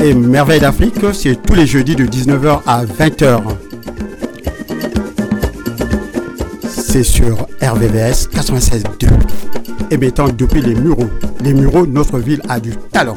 Et Merveille d'Afrique, c'est tous les jeudis de 19h à 20h. C'est sur RVVS 96.2. Émettant depuis les Mureaux. Les Mureaux, notre ville a du talent.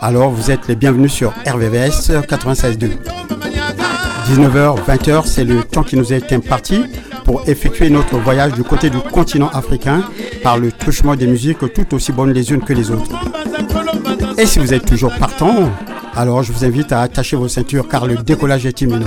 alors vous êtes les bienvenus sur RVVS 96.2. 19h, 20h, c'est le temps qui nous est imparti pour effectuer notre voyage du côté du continent africain par le truchement des musiques tout aussi bonnes les unes que les autres. Et si vous êtes toujours partant, alors je vous invite à attacher vos ceintures car le décollage est imminent.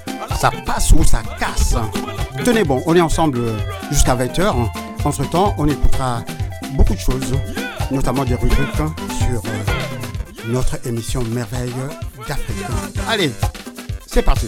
Ça passe ou ça casse. Tenez bon, on est ensemble euh, jusqu'à 20h. En ce temps, on écoutera beaucoup de choses, notamment des rubriques sur euh, notre émission Merveille d'Afrique. Allez, c'est parti.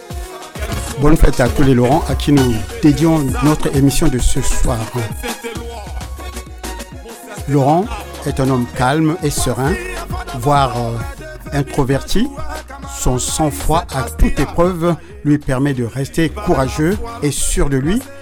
Bonne fête à tous les Laurents à qui nous dédions notre émission de ce soir. Laurent est un homme calme et serein, voire euh, introverti. Son sang-froid à toute épreuve lui permet de rester courageux et sûr de lui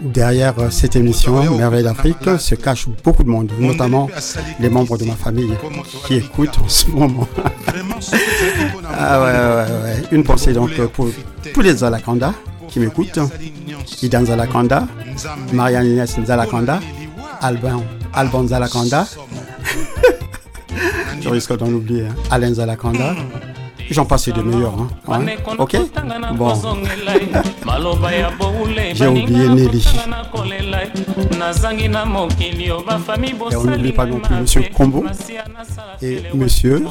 derrière, euh, euh, cette émission Merveille d'Afrique euh, se cache beaucoup de monde, notamment les membres de ma famille qui écoutent en ce moment. ah ouais, ouais, ouais. Une pensée donc pour tous les Zalakanda qui m'écoutent, Idan Zalakanda, Marianne Inès Nzalakanda, Alban, Alban Zalakanda, je risque d'en oublier, hein. Alain Zalakanda. Hum. J'en passe des meilleurs. Hein. Ok Bon. J'ai oublié Nelly. Et eh, on n'oublie pas non plus Monsieur Combo et Monsieur.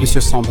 Monsieur Samba.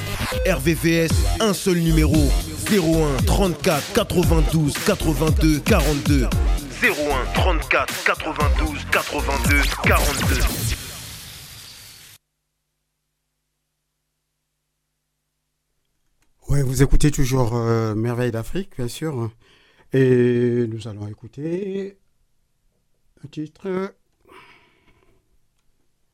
RVVS, un seul numéro 01 34 92 82 42. 01 34 92 82 42. Ouais, vous écoutez toujours euh, Merveille d'Afrique, bien sûr. Et nous allons écouter un titre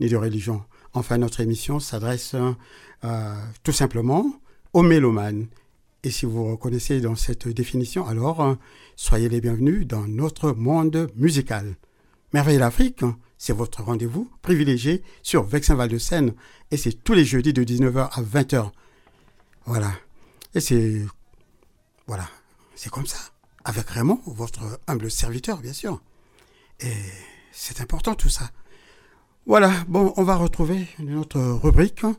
ni de religion. Enfin, notre émission s'adresse euh, tout simplement aux mélomanes. Et si vous reconnaissez dans cette définition, alors euh, soyez les bienvenus dans notre monde musical. Merveille l'Afrique hein, c'est votre rendez-vous privilégié sur Vexin Val de Seine et c'est tous les jeudis de 19h à 20h. Voilà. Et c'est voilà, c'est comme ça avec Raymond, votre humble serviteur bien sûr. Et c'est important tout ça. Voilà, bon, on va retrouver notre rubrique, hein,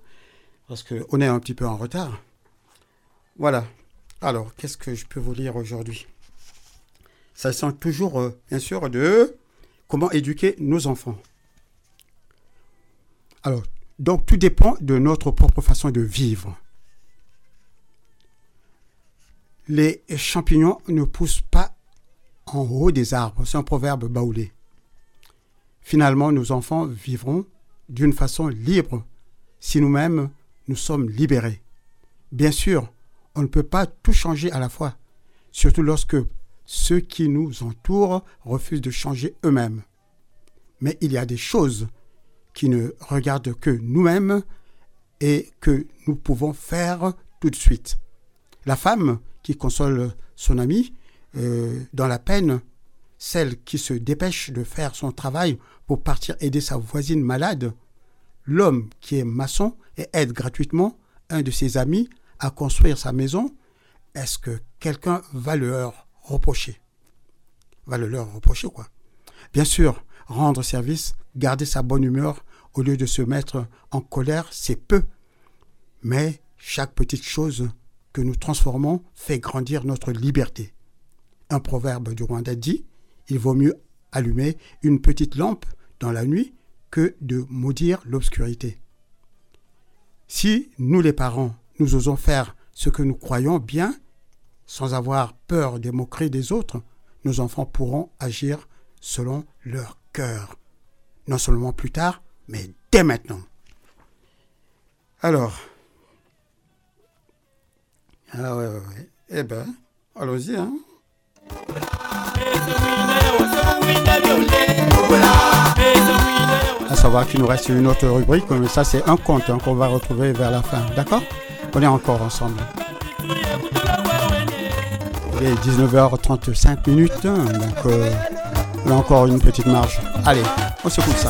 parce qu'on est un petit peu en retard. Voilà, alors, qu'est-ce que je peux vous lire aujourd'hui Ça sent toujours, euh, bien sûr, de comment éduquer nos enfants. Alors, donc tout dépend de notre propre façon de vivre. Les champignons ne poussent pas en haut des arbres. C'est un proverbe baoulé. Finalement, nos enfants vivront d'une façon libre si nous-mêmes nous sommes libérés. Bien sûr, on ne peut pas tout changer à la fois, surtout lorsque ceux qui nous entourent refusent de changer eux-mêmes. Mais il y a des choses qui ne regardent que nous-mêmes et que nous pouvons faire tout de suite. La femme qui console son ami euh, dans la peine, celle qui se dépêche de faire son travail pour partir aider sa voisine malade, l'homme qui est maçon et aide gratuitement un de ses amis à construire sa maison, est-ce que quelqu'un va le leur reprocher Va le leur reprocher quoi Bien sûr, rendre service, garder sa bonne humeur au lieu de se mettre en colère, c'est peu. Mais chaque petite chose que nous transformons fait grandir notre liberté. Un proverbe du Rwanda dit Il vaut mieux allumer une petite lampe dans la nuit que de maudire l'obscurité. Si nous les parents, nous osons faire ce que nous croyons bien, sans avoir peur des moqueries des autres, nos enfants pourront agir selon leur cœur. Non seulement plus tard, mais dès maintenant. Alors, ah eh ben, allons-y, hein à savoir qu'il nous reste une autre rubrique, mais ça c'est un compte hein, qu'on va retrouver vers la fin. D'accord On est encore ensemble. Il est 19h35 minutes, hein, donc euh, on a encore une petite marge. Allez, on se coupe ça.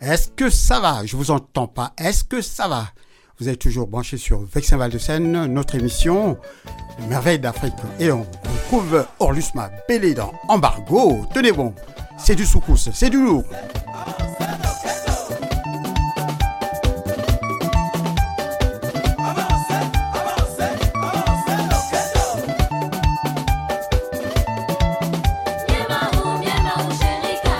Est-ce que ça va Je vous entends pas. Est-ce que ça va Vous êtes toujours branché sur Vexin Val de Seine, notre émission Merveille d'Afrique. Et on retrouve Orlusma Bélé dans Embargo. Tenez bon, c'est du soukous, c'est du lourd.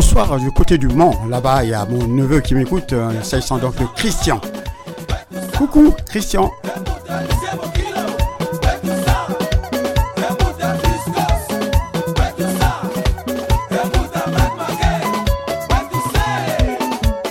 Bonsoir du côté du Mans. Là-bas, il y a mon neveu qui m'écoute, euh, s'agissant donc de Christian. Coucou Christian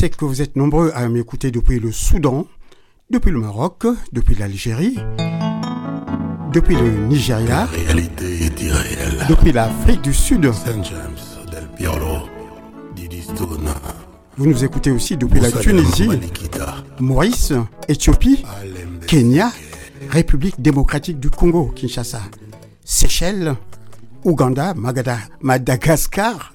sais que vous êtes nombreux à m'écouter depuis le Soudan, depuis le Maroc, depuis l'Algérie, depuis le Nigeria, réalité depuis l'Afrique du Sud. Vous nous écoutez aussi depuis la Tunisie, Maurice, Éthiopie, Kenya, République démocratique du Congo, Kinshasa, Seychelles, Ouganda, Magada, Madagascar.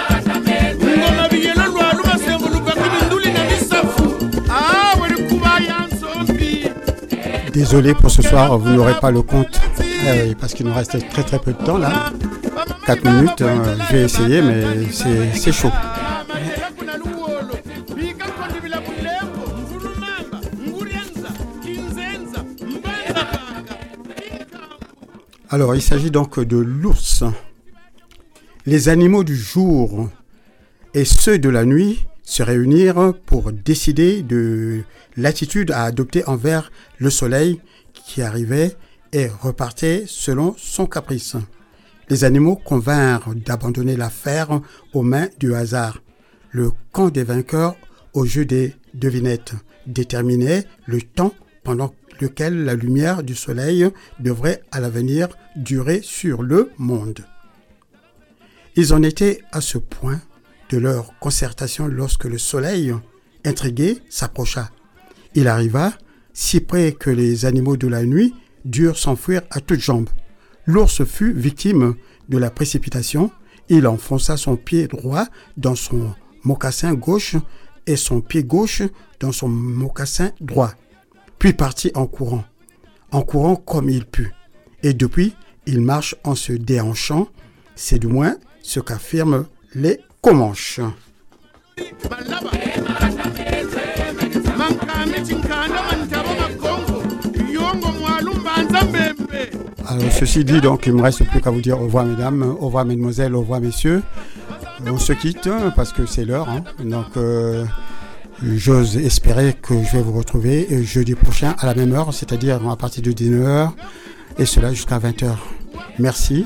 désolé pour ce soir, vous n'aurez pas le compte eh parce qu'il nous reste très très peu de temps là. 4 minutes, hein, je vais essayer mais c'est chaud. Alors il s'agit donc de l'ours, les animaux du jour et ceux de la nuit se réunir pour décider de l'attitude à adopter envers le soleil qui arrivait et repartait selon son caprice. Les animaux convinrent d'abandonner l'affaire aux mains du hasard. Le camp des vainqueurs au jeu des devinettes déterminait le temps pendant lequel la lumière du soleil devrait à l'avenir durer sur le monde. Ils en étaient à ce point de leur concertation lorsque le soleil, intrigué, s'approcha. Il arriva, si près que les animaux de la nuit durent s'enfuir à toutes jambes. L'ours fut victime de la précipitation. Il enfonça son pied droit dans son mocassin gauche et son pied gauche dans son mocassin droit, puis partit en courant, en courant comme il put. Et depuis, il marche en se déhanchant, c'est du moins ce qu'affirment les Comanche. Alors, ceci dit, donc, il me reste plus qu'à vous dire au revoir, mesdames, au revoir, mesdemoiselles, au revoir, messieurs. On se quitte hein, parce que c'est l'heure. Hein. Donc, euh, j'ose espérer que je vais vous retrouver jeudi prochain à la même heure, c'est-à-dire à partir de 19h, et cela jusqu'à 20h. Merci